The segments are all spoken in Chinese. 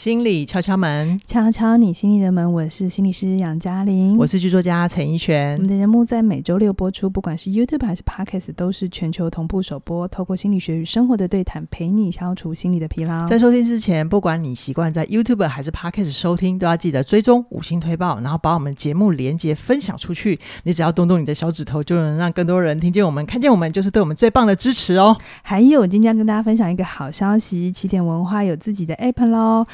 心理敲敲门，敲敲你心里的门。我是心理师杨嘉玲，我是剧作家陈怡璇。我们的节目在每周六播出，不管是 YouTube 还是 Podcast，都是全球同步首播。透过心理学与生活的对谈，陪你消除心理的疲劳。在收听之前，不管你习惯在 YouTube 还是 Podcast 收听，都要记得追踪五星推爆，然后把我们节目连接分享出去。你只要动动你的小指头，就能让更多人听见我们、看见我们，就是对我们最棒的支持哦。还有，今天要跟大家分享一个好消息：起点文化有自己的 App 喽。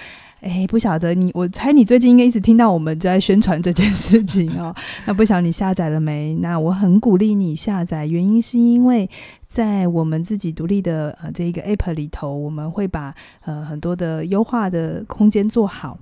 哎，不晓得你，我猜你最近应该一直听到我们在宣传这件事情哦。那不晓得你下载了没？那我很鼓励你下载，原因是因为在我们自己独立的呃这一个 app 里头，我们会把呃很多的优化的空间做好，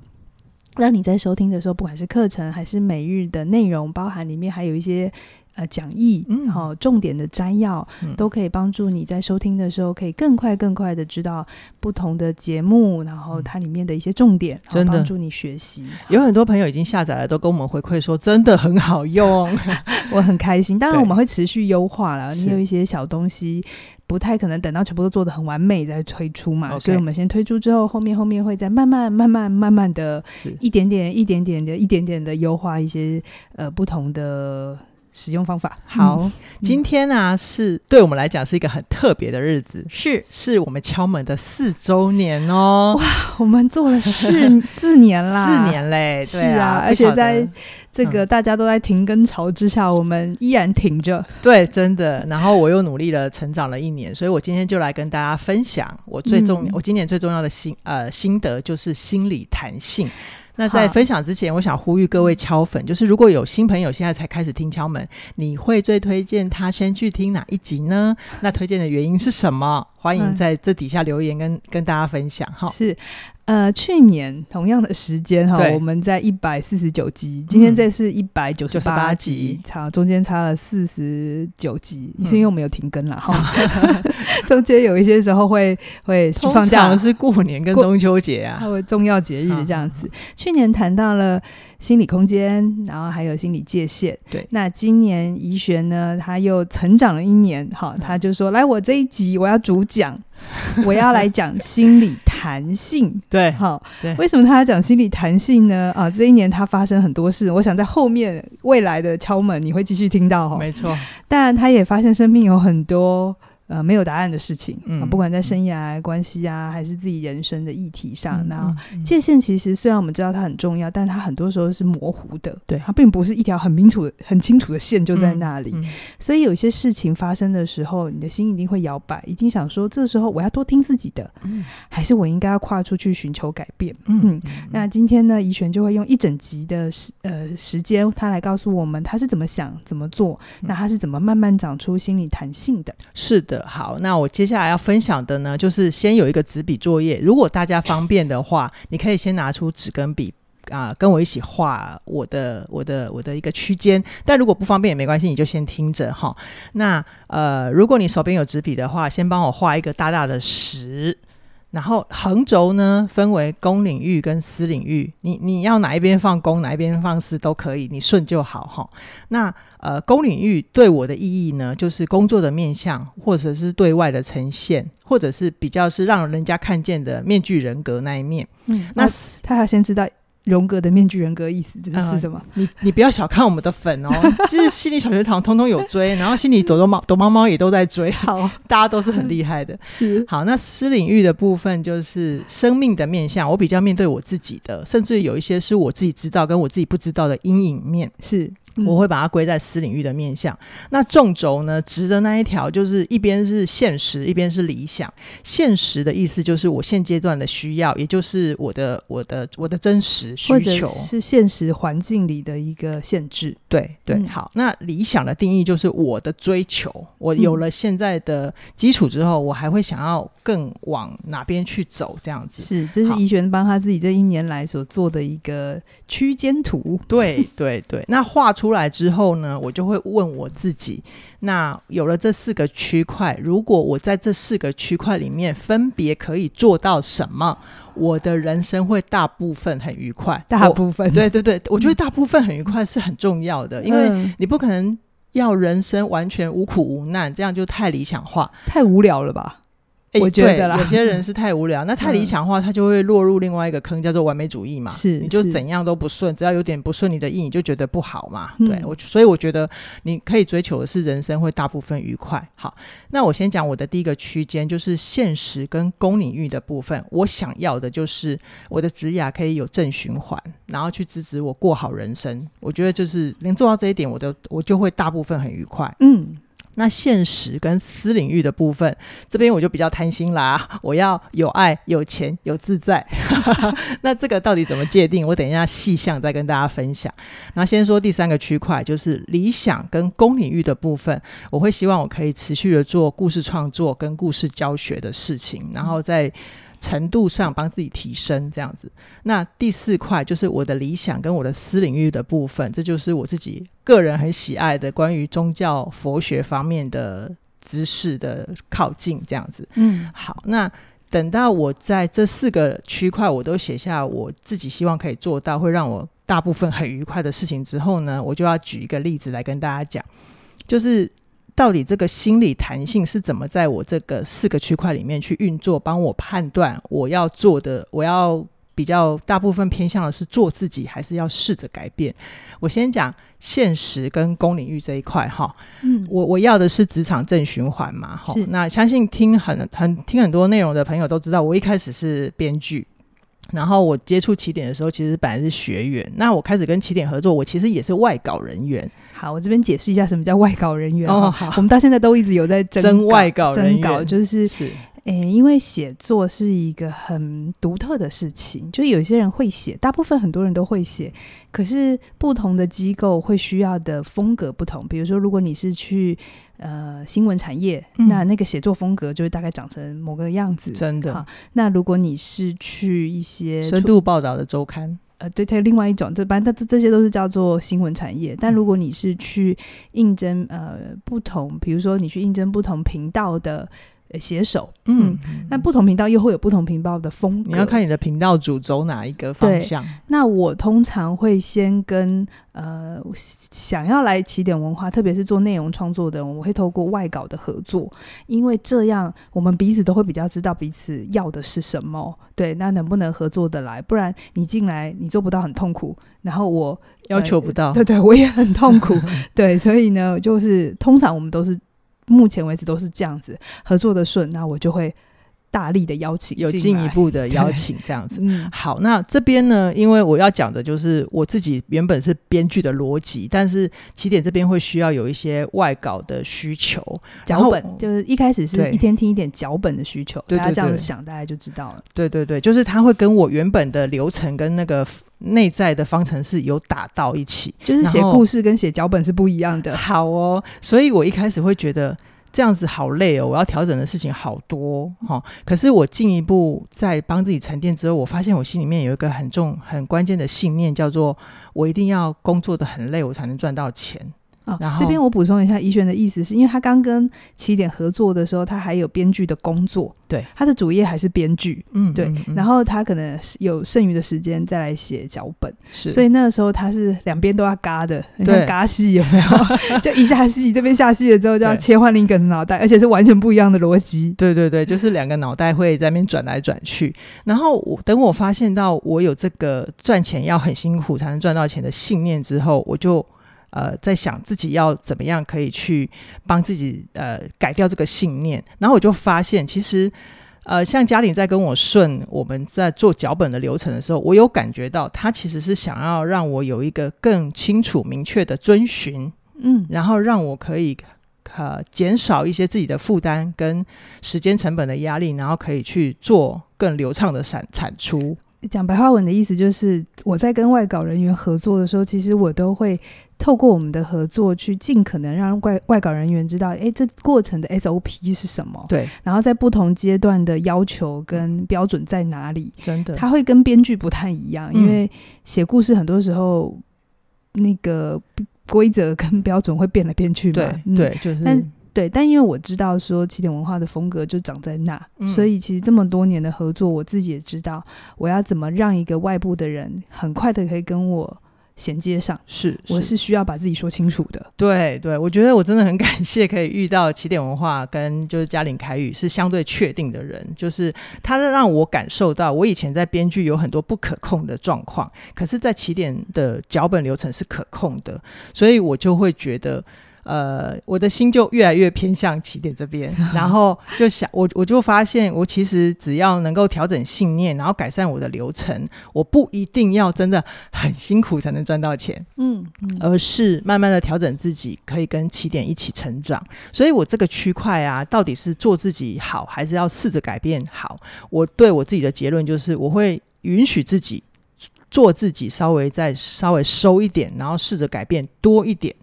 让你在收听的时候，不管是课程还是每日的内容，包含里面还有一些。呃，讲义，嗯，好，重点的摘要，嗯，都可以帮助你在收听的时候，可以更快、更快的知道不同的节目，然后它里面的一些重点，真的帮助你学习。有很多朋友已经下载了，都跟我们回馈说，真的很好用，我很开心。当然，我们会持续优化了，你有一些小东西，不太可能等到全部都做的很完美再推出嘛，所以我们先推出之后，后面后面会再慢慢、慢慢、慢慢的，一点点、一点点的、一点点的优化一些呃不同的。使用方法。好，嗯、今天呢、啊、是对我们来讲是一个很特别的日子，是。是我们敲门的四周年哦！哇，我们做了四四年啦，四年嘞，对啊，是啊，而且在这个大家都在停更潮之下，嗯、我们依然挺着，对，真的。然后我又努力了，成长了一年，所以我今天就来跟大家分享我最重，嗯、我今年最重要的心呃心得就是心理弹性。那在分享之前，我想呼吁各位敲粉，就是如果有新朋友现在才开始听敲门，你会最推荐他先去听哪一集呢？那推荐的原因是什么？欢迎在这底下留言跟跟大家分享哈。是。呃，去年同样的时间哈，我们在一百四十九集，今天这是一百九十八集，差中间差了四十九集，是因为我们有停更了哈。中间有一些时候会会放假，是过年跟中秋节啊，还有重要节日这样子。去年谈到了心理空间，然后还有心理界限。对，那今年怡璇呢，他又成长了一年，好，他就说：“来，我这一集我要主讲。”我要来讲心理弹性，对，好，为什么他要讲心理弹性呢？啊，这一年他发生很多事，我想在后面未来的敲门你会继续听到哈，没错，但他也发现生命有很多。呃，没有答案的事情，嗯，不管在生涯关系啊，还是自己人生的议题上，那、界限其实虽然我们知道它很重要，但它很多时候是模糊的，对，它并不是一条很明楚、很清楚的线就在那里。所以有些事情发生的时候，你的心一定会摇摆，一定想说，这时候我要多听自己的，嗯、还是我应该要跨出去寻求改变？嗯，那今天呢，怡璇就会用一整集的时呃时间，他来告诉我们他是怎么想、怎么做，那他是怎么慢慢长出心理弹性的？是的。好，那我接下来要分享的呢，就是先有一个纸笔作业。如果大家方便的话，你可以先拿出纸跟笔啊、跟我一起画我的、我的、我的一个区间。但如果不方便也没关系，你就先听着哈。那呃，如果你手边有纸笔的话，先帮我画一个大大的十。然后横轴呢，分为公领域跟私领域，你你要哪一边放公，哪一边放私都可以，你顺就好哈。那呃，公领域对我的意义呢，就是工作的面向，或者是对外的呈现，或者是比较是让人家看见的面具人格那一面。嗯，那他要先知道。荣格的面具人格意思这是什么？呃、你你不要小看我们的粉哦，其实心理小学堂通通有追，然后心理躲躲猫躲猫猫也都在追，好，大家都是很厉害的。是好，那私领域的部分就是生命的面向，我比较面对我自己的，甚至有一些是我自己知道跟我自己不知道的阴影面，是。我会把它归在私领域的面向。那纵轴呢，直的那一条就是一边是现实，一边是理想。现实的意思就是我现阶段的需要，也就是我的、我的、我的真实需求，是现实环境里的一个限制。对对，嗯、好。那理想的定义就是我的追求。我有了现在的基础之后，我还会想要更往哪边去走？这样子是，这是怡璇帮他自己这一年来所做的一个区间图。对对对，那画出。出来之后呢，我就会问我自己：那有了这四个区块，如果我在这四个区块里面分别可以做到什么，我的人生会大部分很愉快。大部分，对对对，我觉得大部分很愉快是很重要的，嗯、因为你不可能要人生完全无苦无难，这样就太理想化、太无聊了吧？欸、我觉得啦，有些人是太无聊，那太理想化，他就会落入另外一个坑，叫做完美主义嘛。是，你就怎样都不顺，只要有点不顺你的意，你就觉得不好嘛。嗯、对我，所以我觉得你可以追求的是人生会大部分愉快。好，那我先讲我的第一个区间，就是现实跟公领域的部分。我想要的就是我的职涯可以有正循环，然后去支持我过好人生。我觉得就是能做到这一点，我的我就会大部分很愉快。嗯。那现实跟私领域的部分，这边我就比较贪心啦。我要有爱、有钱、有自在。那这个到底怎么界定？我等一下细项再跟大家分享。那先说第三个区块，就是理想跟公领域的部分，我会希望我可以持续的做故事创作跟故事教学的事情，然后再。程度上帮自己提升这样子，那第四块就是我的理想跟我的私领域的部分，这就是我自己个人很喜爱的关于宗教佛学方面的知识的靠近这样子。嗯，好，那等到我在这四个区块我都写下我自己希望可以做到，会让我大部分很愉快的事情之后呢，我就要举一个例子来跟大家讲，就是。到底这个心理弹性是怎么在我这个四个区块里面去运作，帮我判断我要做的，我要比较大部分偏向的是做自己，还是要试着改变？我先讲现实跟公领域这一块哈。嗯，我我要的是职场正循环嘛。哈，那相信听很很听很多内容的朋友都知道，我一开始是编剧。然后我接触起点的时候，其实本来是学员。那我开始跟起点合作，我其实也是外稿人员。好，我这边解释一下什么叫外稿人员哦。好，我们到现在都一直有在征外稿人员，征稿就是是。诶，因为写作是一个很独特的事情，就有些人会写，大部分很多人都会写，可是不同的机构会需要的风格不同。比如说，如果你是去呃新闻产业，嗯，那那个写作风格就会大概长成某个样子。真的。那如果你是去一些深度报道的周刊，呃，对对，另外一种，这般这这些都是叫做新闻产业。但如果你是去应征呃不同，比如说你去应征不同频道的。写手，嗯，那不同频道又会有不同频道的风格。你要看你的频道主走哪一个方向。那我通常会先跟呃想要来起点文化，特别是做内容创作的人，我会透过外稿的合作，因为这样我们彼此都会比较知道彼此要的是什么。对，那能不能合作得来？不然你进来你做不到很痛苦，然后我要求不到，对对，我也很痛苦。对，所以呢，就是通常我们都是。目前为止都是这样子合作的顺，那我就会大力的邀请，有进一步的 邀请这样子。嗯，好，那这边呢，因为我要讲的就是我自己原本是编剧的逻辑，但是起点这边会需要有一些外稿的需求，脚本就是一开始是一天听一点脚本的需求，大家这样子想，大家就知道了。对对对，就是他会跟我原本的流程跟那个。内在的方程式有打到一起，就是写故事跟写脚本是不一样的。好哦，所以我一开始会觉得这样子好累哦，我要调整的事情好多哈、可是我进一步在帮自己沉淀之后，我发现我心里面有一个很重、很关键的信念，叫做我一定要工作的很累，我才能赚到钱。哦，这边我补充一下，怡璇的意思是因为他刚跟起点合作的时候，他还有编剧的工作，对，他的主业还是编剧，嗯，对，嗯嗯，然后他可能有剩余的时间再来写脚本，是，所以那个时候他是两边都要嘎的，你看嘎戏有没有？就一下戏这边下戏了之后，就要切换另一个脑袋，而且是完全不一样的逻辑，对对对，就是两个脑袋会在那边转来转去，然后我等我发现到我有这个赚钱要很辛苦才能赚到钱的信念之后，我就。呃，在想自己要怎么样可以去帮自己呃改掉这个信念，然后我就发现，其实呃，像嘉玲在跟我顺我们在做脚本的流程的时候，我有感觉到他其实是想要让我有一个更清楚明确的遵循，嗯，然后让我可以呃减少一些自己的负担跟时间成本的压力，然后可以去做更流畅的产产出。讲白话文的意思就是，我在跟外稿人员合作的时候，其实我都会透过我们的合作，去尽可能让外外稿人员知道，哎，这过程的 SOP 是什么？对。然后在不同阶段的要求跟标准在哪里？真的，他会跟编剧不太一样，因为写故事很多时候那个规则跟标准会变来变去嘛。对，就是。但对，但因为我知道说起点文化的风格就长在那，嗯，所以其实这么多年的合作，我自己也知道我要怎么让一个外部的人很快的可以跟我衔接上。是，我是需要把自己说清楚的。对对，我觉得我真的很 感谢可以遇到起点文化跟就是嘉玲凯宇是相对确定的人，就是他让我感受到，我以前在编剧有很多不可控的状况，可是，在起点的脚本流程是可控的，所以我就会觉得。呃，我的心就越来越偏向起点这边，然后就想我，我就发现，我其实只要能够调整信念，然后改善我的流程，我不一定要真的很辛苦才能赚到钱，嗯，嗯，而是慢慢的调整自己，可以跟起点一起成长。所以我这个区块啊，到底是做自己好，还是要试着改变好？我对我自己的结论就是，我会允许自己做自己，稍微再稍微收一点，然后试着改变多一点。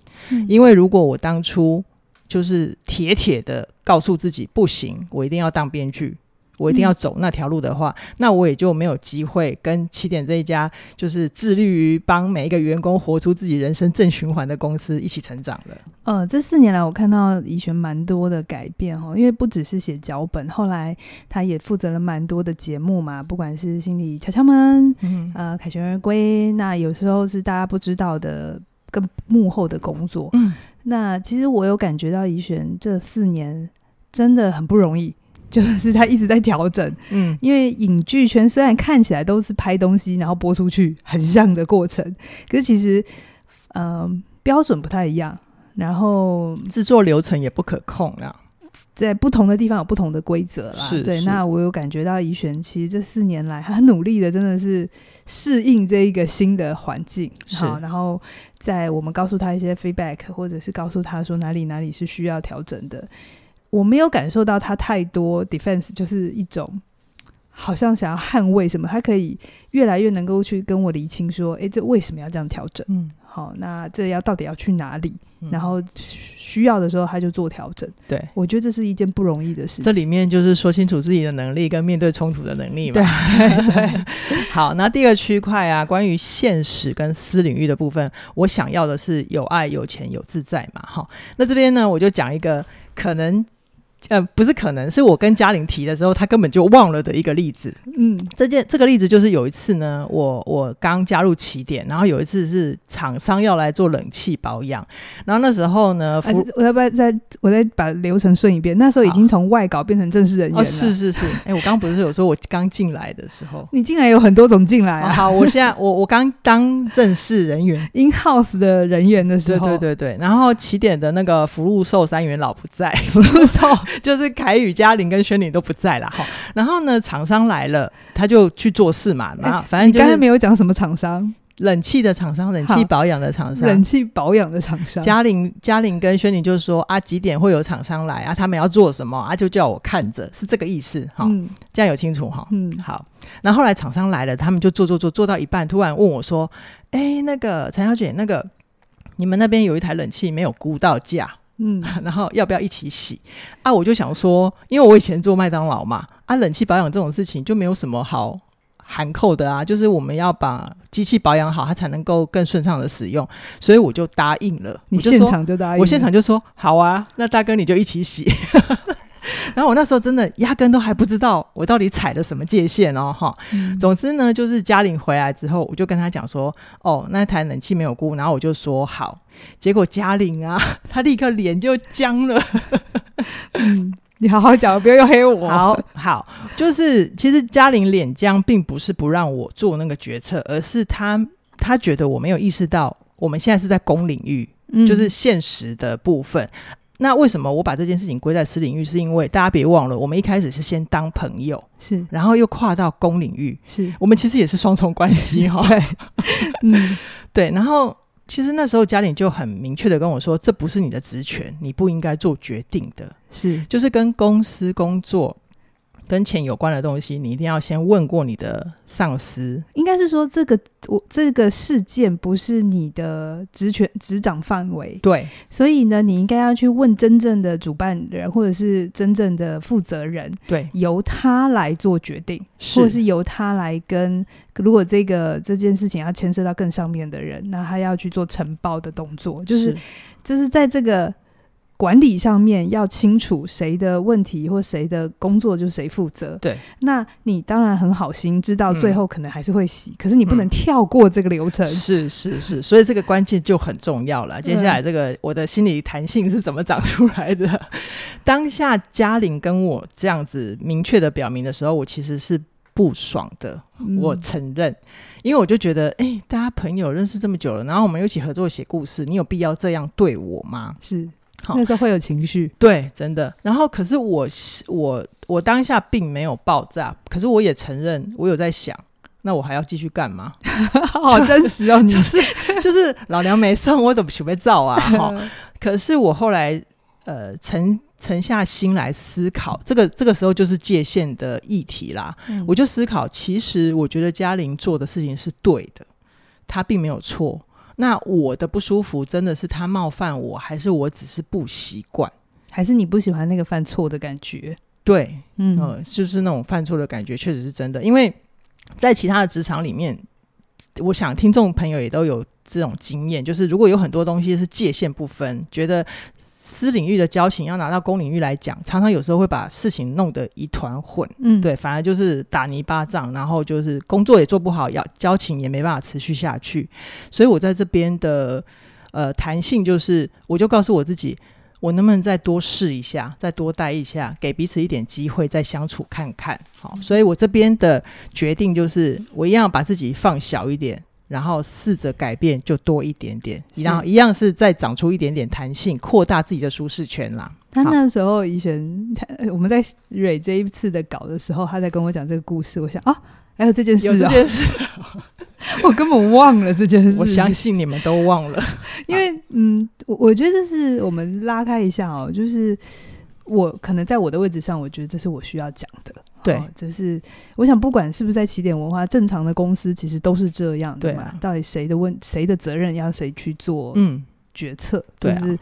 因为如果我当初就是铁铁的告诉自己不行，我一定要当编剧，我一定要走那条路的话，嗯，那我也就没有机会跟起点这一家就是致力于帮每一个员工活出自己人生正循环的公司一起成长了。呃，这四年来我看到怡璇蛮多的改变哦，因为不只是写脚本，后来他也负责了蛮多的节目嘛，不管是心理敲敲门，嗯，呃，凯旋而归，那有时候是大家不知道的。跟幕后的工作，嗯，那其实我有感觉到怡璇这四年真的很不容易，就是他一直在调整，嗯，因为影剧圈虽然看起来都是拍东西然后播出去很像的过程，可是其实，嗯、呃，标准不太一样，然后制作流程也不可控啊。在不同的地方有不同的规则啦，是对。那我有感觉到怡璇其实这四年来很努力的，真的是适应这一个新的环境。好，然后在我们告诉他一些 feedback，或者是告诉他说哪里哪里是需要调整的，我没有感受到他太多 defense，就是一种好像想要捍卫什么。他可以越来越能够去跟我厘清说，诶，这为什么要这样调整？嗯。好，那这要到底要去哪里？嗯、然后需要的时候他就做调整。对，我觉得这是一件不容易的事情。这里面就是说清楚自己的能力跟面对冲突的能力嘛。对对，对。好，那第二区块啊，关于现实跟私领域的部分，我想要的是有爱、有钱、有自在嘛。哈，那这边呢，我就讲一个可能。呃，不是，可能是我跟嘉玲提的时候，他根本就忘了的一个例子。嗯，这件这个例子就是有一次呢，我我刚加入起点，然后有一次是厂商要来做冷气保养，然后那时候呢，啊、我要不要再我再把流程顺一遍？那时候已经从外稿变成正式人员了。哦、是是是，哎、欸，我刚刚不是有说我刚进来的时候，你进来有很多种进来啊。哦、好，我现在我我刚当正式人员，in house 的人员的时候，对对对对，然后起点的那个福禄寿三元老不在，福禄寿。就是凯宇、嘉玲跟轩玲都不在了哈，然后呢，厂商来了，他就去做事嘛。然后反正就刚才没有讲什么厂商，冷气的厂商，冷气保养的厂商，冷气保养的厂商。嘉玲、嘉玲跟轩玲就是说啊，几点会有厂商来啊？他们要做什么啊？就叫我看着，是这个意思哈。嗯，这样有清楚哈。嗯，好。那后后来厂商来了，他们就做做做做到一半，突然问我说：“哎，那个陈小姐，那个你们那边有一台冷气没有估到价？”嗯，然后要不要一起洗啊？我就想说，因为我以前做麦当劳嘛，啊，冷气保养这种事情就没有什么好含扣的啊，就是我们要把机器保养好，它才能够更顺畅的使用，所以我就答应了。你现场就答应？我现场就说好啊，那大哥你就一起洗。然后我那时候真的压根都还不知道我到底踩了什么界限哦，哈、嗯。总之呢，就是嘉玲回来之后，我就跟他讲说，哦，那台冷气没有估，然后我就说好。结果嘉玲啊，他立刻脸就僵了。嗯，你好好讲，不要又黑我。好好，就是其实嘉玲脸僵，并不是不让我做那个决策，而是他他觉得我没有意识到，我们现在是在公领域，嗯、就是现实的部分。那为什么我把这件事情归在私领域？是因为大家别忘了，我们一开始是先当朋友，是，然后又跨到公领域，是我们其实也是双重关系 哈。对，嗯，对。然后其实那时候家里就很明确的跟我说，这不是你的职权，你不应该做决定的，是，就是跟公司工作。跟钱有关的东西，你一定要先问过你的上司。应该是说，这个我这个事件不是你的职权执掌范围。对，所以呢，你应该要去问真正的主办人，或者是真正的负责人。对，由他来做决定，或者是由他来跟。如果这个这件事情要牵涉到更上面的人，那他要去做承包的动作，就是是就是在这个。管理上面要清楚谁的问题或谁的工作就谁负责。对，那你当然很好心，知道最后可能还是会洗，嗯、可是你不能跳过这个流程。是是是，所以这个关键就很重要了。接下来这个我的心理弹性是怎么长出来的？嗯、当下嘉玲跟我这样子明确的表明的时候，我其实是不爽的，嗯、我承认。因为我就觉得，哎、欸，大家朋友认识这么久了，然后我们一起合作写故事，你有必要这样对我吗？是，好那时候会有情绪，对，真的。然后，可是我，我，我当下并没有爆炸，可是我也承认，我有在想，那我还要继续干嘛？好真实哦，你就是就是老娘没送，我怎么准备造啊？哈，可是我后来，呃，沉。沉下心来思考，这个这个时候就是界限的议题啦。嗯、我就思考，其实我觉得嘉玲做的事情是对的，她并没有错。那我的不舒服，真的是他冒犯我，还是我只是不习惯，还是你不喜欢那个犯错的感觉？对，嗯、呃，就是那种犯错的感觉，确实是真的。因为在其他的职场里面，我想听众朋友也都有这种经验，就是如果有很多东西是界限不分，觉得。私领域的交情要拿到公领域来讲，常常有时候会把事情弄得一团混。嗯，对，反而就是打泥巴仗，然后就是工作也做不好，要交情也没办法持续下去。所以我在这边的呃弹性就是，我就告诉我自己，我能不能再多试一下，再多待一下，给彼此一点机会，再相处看看。好，所以我这边的决定就是，我一样把自己放小一点。然后试着改变，就多一点点，是然后一样是再长出一点点弹性，扩大自己的舒适圈啦。他那时候，怡璇，我们在蕊这一次的稿的时候，他在跟我讲这个故事，我想啊，还有这件事，啊，这件事，我根本忘了这件事。我相信你们都忘了，因为嗯，我我觉得这是我们拉开一下哦，就是。我可能在我的位置上，我觉得这是我需要讲的。对，哦、这是我想，不管是不是在起点文化，正常的公司其实都是这样的嘛。啊、到底谁的问，谁的责任要谁去做？嗯，决策，就、嗯、是。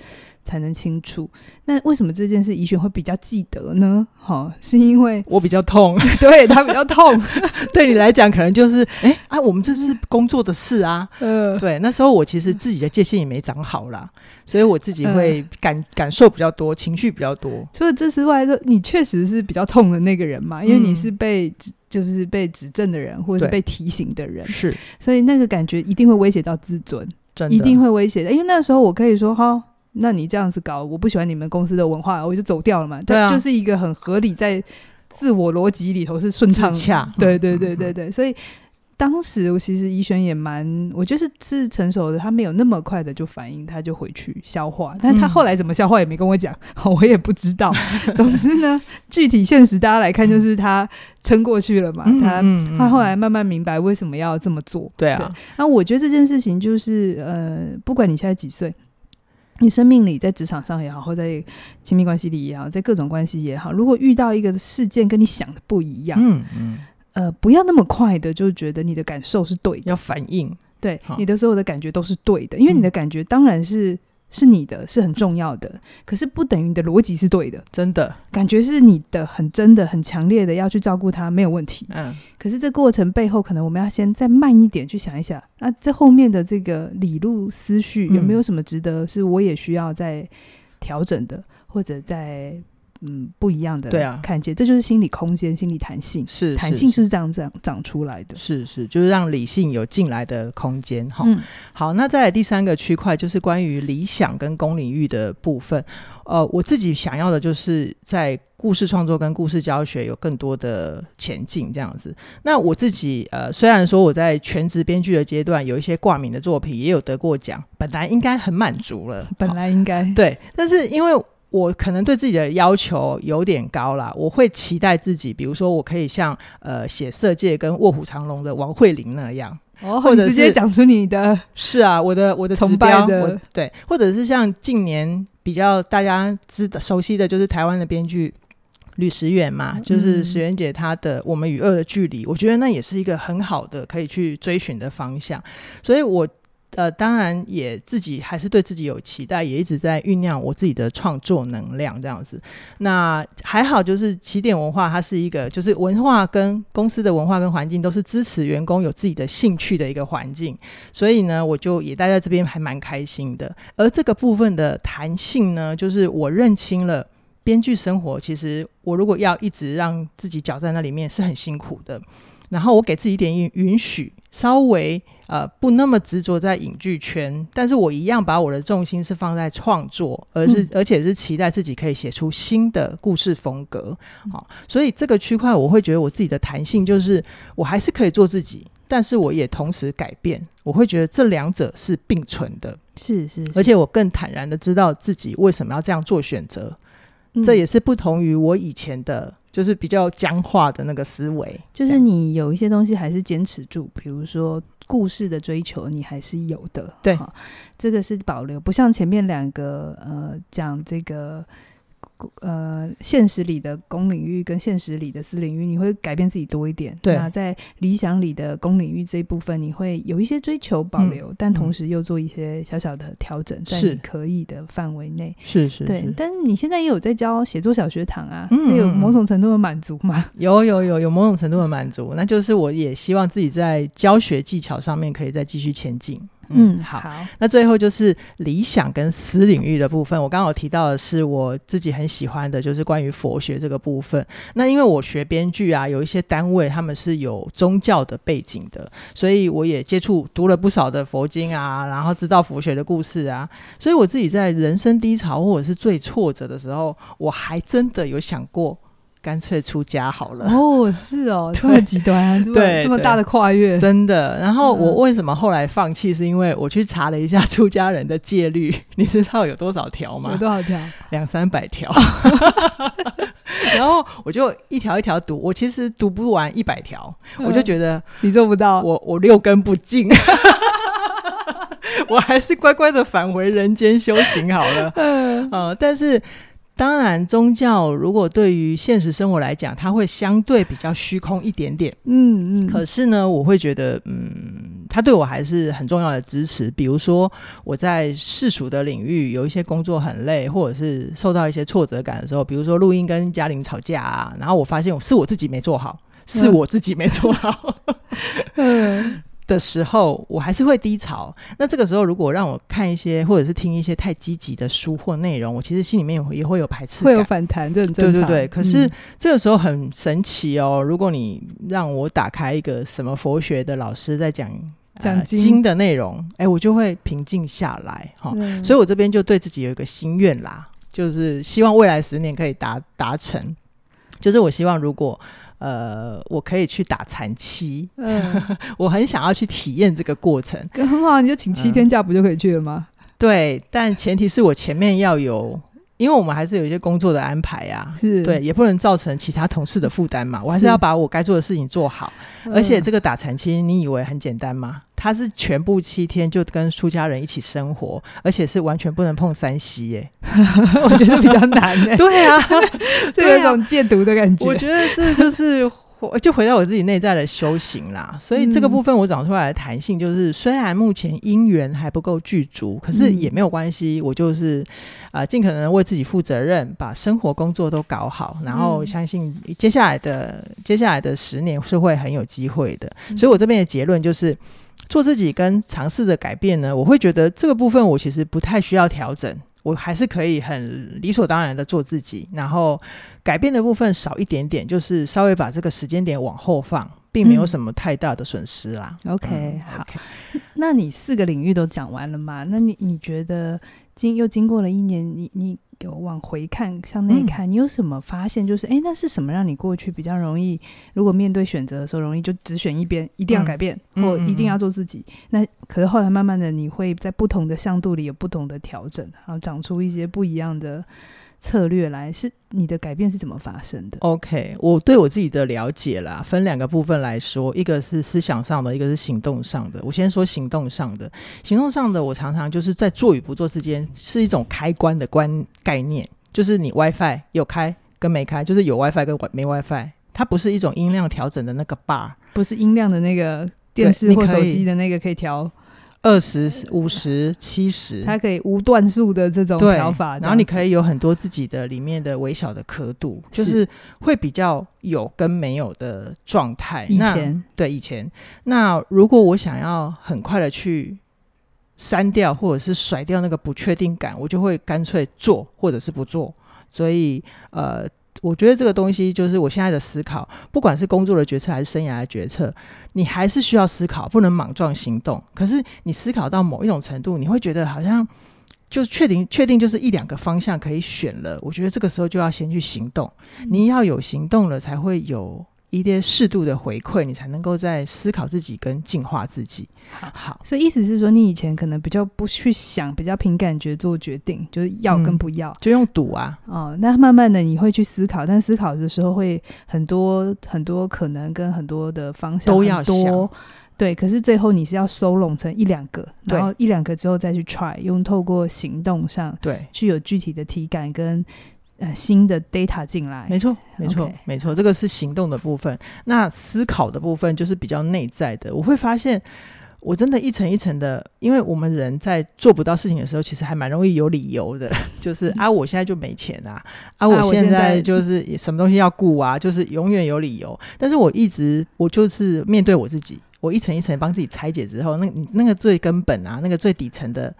才能清楚。那为什么这件事怡璇会比较记得呢？哈、哦，是因为我比较痛，对他比较痛。对你来讲，可能就是哎、欸、啊，我们这是工作的事啊。嗯、呃，对，那时候我其实自己的界限也没长好啦，所以我自己会感、呃、感受比较多，情绪比较多。除了这之外，你确实是比较痛的那个人嘛，因为你是被指就是被指正的人，或者是被提醒的人，是，所以那个感觉一定会威胁到自尊，真的一定会威胁的。因为那时候我可以说哈。那你这样子搞，我不喜欢你们公司的文化，我就走掉了嘛。对啊，就是一个很合理，在自我逻辑里头是顺畅的。对对对对对，所以当时我其实怡璇也蛮，我就是是成熟的，他没有那么快的就反应，他就回去消化。但他后来怎么消化也没跟我讲，我也不知道。总之呢，具体现实大家来看，就是他撑过去了嘛。他他后来慢慢明白为什么要这么做。对啊，那我觉得这件事情就是呃，不管你现在几岁。你生命里，在职场上也好，或在亲密关系里也好，在各种关系也好，如果遇到一个事件跟你想的不一样，嗯嗯，呃，不要那么快的就觉得你的感受是对的，要反应，对，你的所有的感觉都是对的，因为你的感觉当然是。是你的，是很重要的，可是不等于你的逻辑是对的，真的感觉是你的，很真的，很强烈的要去照顾他，没有问题。嗯，可是这过程背后，可能我们要先再慢一点去想一想，那这后面的这个理路思绪有没有什么值得是我也需要再调整的，或者在。嗯，不一样的对啊，看见这就是心理空间、心理弹性是弹性是这样这样长出来的，是是，就是让理性有进来的空间哈。嗯、好，那再来第三个区块就是关于理想跟公领域的部分。呃，我自己想要的就是在故事创作跟故事教学有更多的前进这样子。那我自己呃，虽然说我在全职编剧的阶段有一些挂名的作品也有得过奖，本来应该很满足了，本来应该对，但是因为。我可能对自己的要求有点高啦，我会期待自己，比如说我可以像呃写《色戒》跟《卧虎藏龙》的王慧玲那样，哦，或者直接讲出你的是啊，我的我的崇拜的对，或者是像近年比较大家知道熟悉的就是台湾的编剧吕石远嘛，嗯、就是石原姐她的《我们与恶的距离》，我觉得那也是一个很好的可以去追寻的方向，所以我。呃，当然也自己还是对自己有期待，也一直在酝酿我自己的创作能量这样子。那还好，就是起点文化，它是一个就是文化跟公司的文化跟环境都是支持员工有自己的兴趣的一个环境，所以呢，我就也待在这边还蛮开心的。而这个部分的弹性呢，就是我认清了。编剧生活，其实我如果要一直让自己搅在那里面是很辛苦的。然后我给自己一点允允许，稍微呃不那么执着在影剧圈，但是我一样把我的重心是放在创作，而是、嗯、而且是期待自己可以写出新的故事风格。好、嗯，所以这个区块我会觉得我自己的弹性就是我还是可以做自己，但是我也同时改变。我会觉得这两者是并存的，是是，是，而且我更坦然的知道自己为什么要这样做选择。这也是不同于我以前的，就是比较僵化的那个思维。就是你有一些东西还是坚持住，比如说故事的追求，你还是有的。对，这个是保留，不像前面两个呃讲这个。呃，现实里的公领域跟现实里的私领域，你会改变自己多一点。对，那在理想里的公领域这一部分，你会有一些追求保留，嗯、但同时又做一些小小的调整，在你可以的范围内。是是，对。但你现在也有在教写作小学堂啊，嗯、有某种程度的满足吗？有有有有某种程度的满足，那就是我也希望自己在教学技巧上面可以再继续前进。嗯，好，好。那最后就是理想跟私领域的部分，我刚刚有提到的是我自己很喜欢的，就是关于佛学这个部分。那因为我学编剧啊，有一些单位他们是有宗教的背景的，所以我也接触读了不少的佛经啊，然后知道佛学的故事啊。所以我自己在人生低潮或者是最挫折的时候，我还真的有想过。干脆出家好了哦，是哦，这么极端啊，对，这么大的跨越，真的。然后我为什么后来放弃？是因为我去查了一下出家人的戒律，你知道有多少条吗？有多少条？两三百条。然后我就一条一条读，我其实读不完一百条，我就觉得你做不到，我我六根不净，我还是乖乖的返回人间修行好了。嗯，呃，但是。当然，宗教如果对于现实生活来讲，它会相对比较虚空一点点。嗯嗯。可是呢，我会觉得，嗯，它对我还是很重要的支持。比如说，我在世俗的领域有一些工作很累，或者是受到一些挫折感的时候，比如说录音跟嘉玲吵架啊，然后我发现是我自己没做好，是我自己没做好。嗯。的时候，我还是会低潮。那这个时候，如果让我看一些或者是听一些太积极的书或内容，我其实心里面也会也会有排斥，会有反弹，这很正常。对对对。可是这个时候很神奇哦，如果你让我打开一个什么佛学的老师在讲讲经、的内容，哎，我就会平静下来哈。嗯、所以我这边就对自己有一个心愿啦，就是希望未来十年可以达达成。就是我希望如果。呃，我可以去打残期，嗯，我很想要去体验这个过程。很好，你就请七天假不就可以去了吗？嗯，对，但前提是我前面要有。因为我们还是有一些工作的安排呀、啊，是对，也不能造成其他同事的负担嘛。我还是要把我该做的事情做好。而且这个打残期，你以为很简单吗？他是全部七天就跟出家人一起生活，而且是完全不能碰三西耶。我觉得比较难欸。对啊，这有一种戒毒的感觉。我觉得这就是。就回到我自己内在的修行啦，所以这个部分我长出来的弹性就是，虽然目前因缘还不够具足，可是也没有关系，我就是啊，尽可能为自己负责任，把生活工作都搞好，然后相信接下来的接下来的十年是会很有机会的。所以我这边的结论就是，做自己跟尝试的改变呢，我会觉得这个部分我其实不太需要调整。我还是可以很理所当然的做自己，然后改变的部分少一点点，就是稍微把这个时间点往后放，并没有什么太大的损失啦。嗯、OK，好，okay. 那你四个领域都讲完了吗？那你你觉得经又经过了一年，你你。有往回看，向内看，你有什么发现？就是，哎、欸，那是什么让你过去比较容易？如果面对选择的时候，容易就只选一边，一定要改变，嗯、或一定要做自己。那可是后来慢慢的，你会在不同的向度里有不同的调整，然后长出一些不一样的。策略来是你的改变是怎么发生的？OK，我对我自己的了解啦，分两个部分来说，一个是思想上的，一个是行动上的。我先说行动上的，行动上的，我常常就是在做与不做之间是一种开关的关概念，就是你 WiFi 有开跟没开，就是有 WiFi 跟没 WiFi，它不是一种音量调整的那个 bar，不是音量的那个电视或手机的那个可以调。二十五十七十，它可以无段数的这种调法，然后你可以有很多自己的里面的微小的刻度，就是会比较有跟没有的状态。以前对以前，那如果我想要很快的去删掉或者是甩掉那个不确定感，我就会干脆做或者是不做。所以呃。我觉得这个东西就是我现在的思考，不管是工作的决策还是生涯的决策，你还是需要思考，不能莽撞行动。可是你思考到某一种程度，你会觉得好像就确定确定就是一两个方向可以选了。我觉得这个时候就要先去行动，你要有行动了，才会有。一定适度的回馈，你才能够在思考自己跟进化自己。好，好，所以意思是说，你以前可能比较不去想，比较凭感觉做决定，就是要跟不要，嗯、就用赌啊。哦，那慢慢的你会去思考，但思考的时候会很多很多可能跟很多的方向都要多。对，可是最后你是要收拢成一两个，然后一两个之后再去 try，用透过行动上对，具有具体的体感跟。呃，新的 data 进来，没错，没错没错，这个是行动的部分。那思考的部分就是比较内在的。我会发现，我真的一层一层的，因为我们人在做不到事情的时候，其实还蛮容易有理由的，就是啊，我现在就没钱啊，啊，我现在就 是什么东西要顾啊，就是永远有理由。但是我一直，我就是面对我自己，我一层一层帮自己拆解之后，那你那个最根本啊，那个最底层的。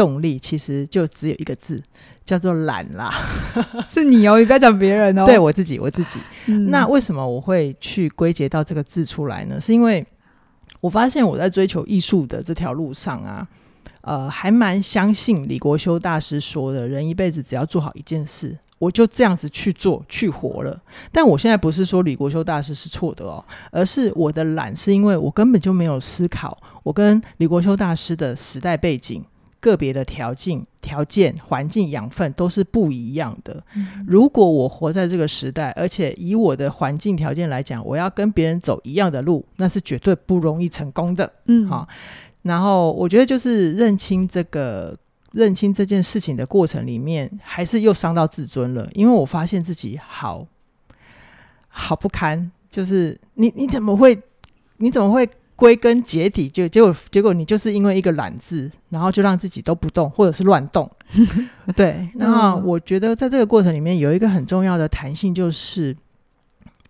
动力其实就只有一个字，叫做懒啦。是你哦，你不要讲别人哦。对我自己，我自己。嗯。那为什么我会去归结到这个字出来呢？是因为我发现我在追求艺术的这条路上啊，呃，还蛮相信李国修大师说的，人一辈子只要做好一件事，我就这样子去做，去活了。但我现在不是说李国修大师是错的哦，而是我的懒是因为我根本就没有思考，我跟李国修大师的时代背景。个别的条件、条件、环境、养分都是不一样的。嗯。如果我活在这个时代，而且以我的环境条件来讲，我要跟别人走一样的路，那是绝对不容易成功的。嗯，好。然后我觉得就是认清这个、认清这件事情的过程里面，还是又伤到自尊了，因为我发现自己好好不堪。就是你，你怎么会？你怎么会？归根结底，就结果结果你就是因为一个懒字，然后就让自己都不动，或者是乱动。对，那我觉得在这个过程里面有一个很重要的弹性，就是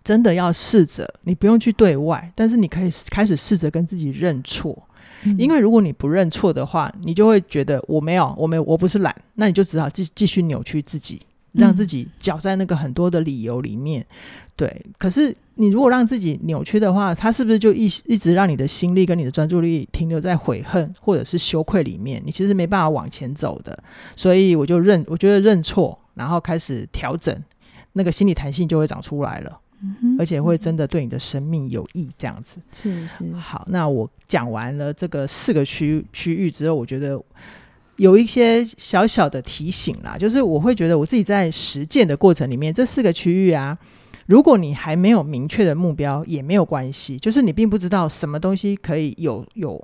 真的要试着，你不用去对外，但是你可以开始试着跟自己认错。嗯。因为如果你不认错的话，你就会觉得我没有，我没有，我不是懒，那你就只好继继续扭曲自己。让自己搅在那个很多的理由里面，对。可是你如果让自己扭曲的话，他是不是就一一直让你的心力跟你的专注力停留在悔恨或者是羞愧里面？你其实没办法往前走的。所以我就认，我觉得认错，然后开始调整，那个心理弹性就会长出来了，嗯，而且会真的对你的生命有益。这样子是是。好，那我讲完了这个四个区区域之后，我觉得。有一些小小的提醒啦，就是我会觉得我自己在实践的过程里面，这四个区域啊，如果你还没有明确的目标，也没有关系，就是你并不知道什么东西可以有有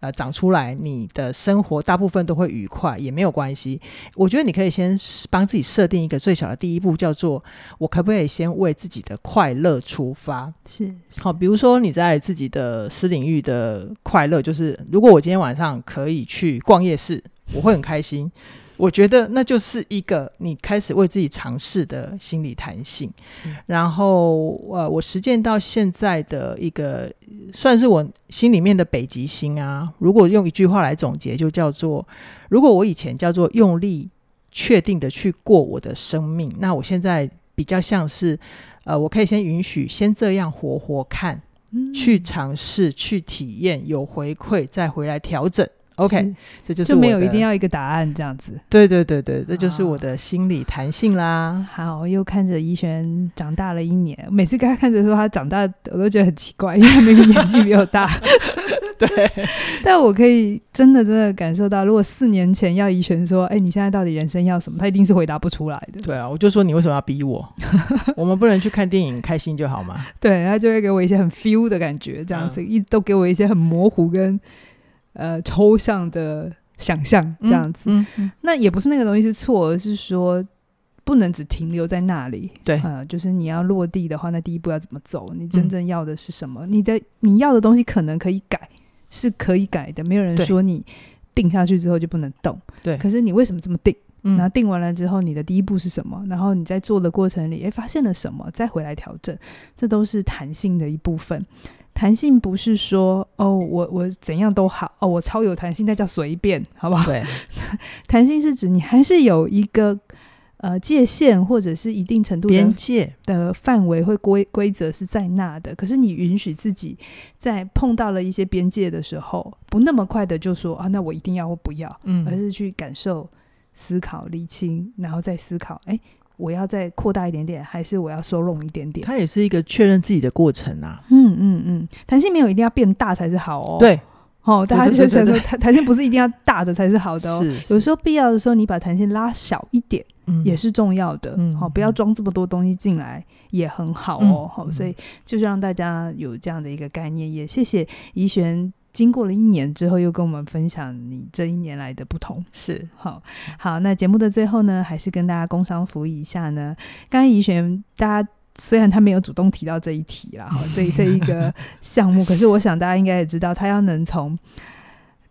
呃长出来，你的生活大部分都会愉快，也没有关系。我觉得你可以先帮自己设定一个最小的第一步，叫做我可不可以先为自己的快乐出发？是，是好，比如说你在自己的私领域的快乐，就是如果我今天晚上可以去逛夜市。我会很开心，我觉得那就是一个你开始为自己尝试的心理弹性。然后，呃，我实践到现在的一个，算是我心里面的北极星啊。如果用一句话来总结，就叫做：如果我以前叫做用力确定的去过我的生命，那我现在比较像是，呃，我可以先允许，先这样活活看，嗯、去尝试，去体验，有回馈，再回来调整。OK，这就是就没有一定要一个答案这样子。对对对对，这就是我的心理弹性啦。好，又看着怡璇长大了一年，每次跟他看着说他长大，我都觉得很奇怪，因为他那个年纪比我大。对，但我可以真的真的感受到，如果四年前要怡璇说：“哎，你现在到底人生要什么？”他一定是回答不出来的。对啊，我就说你为什么要逼我？我们不能去看电影开心就好吗？对，他就会给我一些很 feel 的感觉，这样子、嗯、一都给我一些很模糊跟。呃，抽象的想象这样子，嗯嗯嗯，那也不是那个东西是错，而是说不能只停留在那里。对，呃，就是你要落地的话，那第一步要怎么走？你真正要的是什么？嗯、你的你要的东西可能可以改，是可以改的，没有人说你定下去之后就不能动。对，可是你为什么这么定？嗯，然后定完了之后，你的第一步是什么？然后你在做的过程里，诶，发现了什么？再回来调整，这都是弹性的一部分。弹性不是说哦，我我怎样都好哦，我超有弹性，那叫随便，好不好？对，弹性是指你还是有一个呃界限，或者是一定程度的边界的范围，会规规则是在那的。可是你允许自己在碰到了一些边界的时候，不那么快的就说啊，那我一定要或不要，嗯，而是去感受。思考、理清，然后再思考。哎，我要再扩大一点点，还是我要收拢一点点？它也是一个确认自己的过程啊。嗯嗯嗯，弹性没有一定要变大才是好哦。对，哦，大家就想说，弹弹性不是一定要大的才是好的哦。是，是有时候必要的时候，你把弹性拉小一点，嗯，也是重要的。嗯，好，不要装这么多东西进来，也很好哦。好，嗯，所以就是让大家有这样的一个概念。也谢谢怡璇。经过了一年之后，又跟我们分享你这一年来的不同，是好好。那节目的最后呢，还是跟大家工商服务一下呢。刚才怡璇，大家虽然他没有主动提到这一题啦，哈，这这一个项目，可是我想大家应该也知道，他要能从。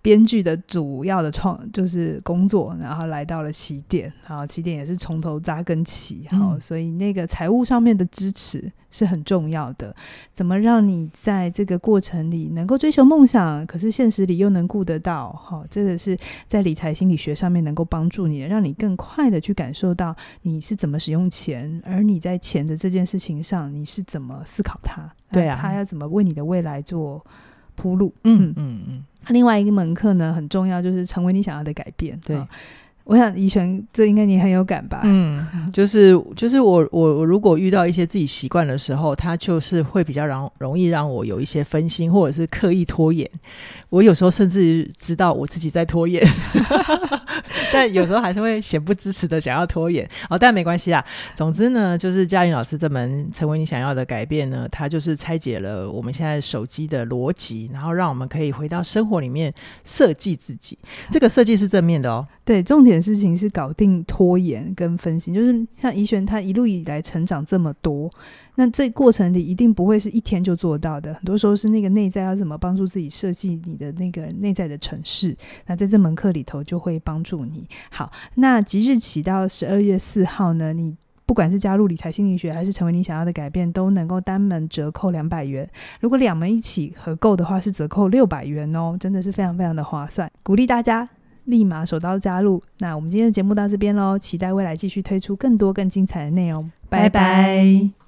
编剧的主要的创就是工作，然后来到了起点，然后起点也是从头扎根起，好、嗯，所以那个财务上面的支持是很重要的。怎么让你在这个过程里能够追求梦想，可是现实里又能顾得到？好，这个是在理财心理学上面能够帮助你的，让你更快的去感受到你是怎么使用钱，而你在钱的这件事情上你是怎么思考它？对啊，他要怎么为你的未来做铺路？嗯嗯嗯。嗯另外一个门课呢，很重要，就是成为你想要的改变。对，哦、我想怡璇，这应该你很有感吧？嗯，就是就是我我我如果遇到一些自己习惯的时候，它就是会比较容容易让我有一些分心，或者是刻意拖延。我有时候甚至知道我自己在拖延，但有时候还是会恬不支持的想要拖延。哦，但没关系啊。总之呢，就是嘉玲老师这门成为你想要的改变呢，它就是拆解了我们现在手机的逻辑，然后让我们可以回到生活里面设计自己。这个设计是正面的哦。对，重点事情是搞定拖延跟分心，就是像怡璇她一路以来成长这么多。那这过程里一定不会是一天就做到的，很多时候是那个内在要怎么帮助自己设计你的那个内在的城市。那在这门课里头就会帮助你。好，那即日起到十二月四号呢，你不管是加入理财心理学，还是成为你想要的改变，都能够单门折扣两百元。如果两门一起合购的话，是折扣六百元哦，真的是非常非常的划算。鼓励大家立马手刀加入。那我们今天的节目到这边喽，期待未来继续推出更多更精彩的内容。拜拜。拜拜。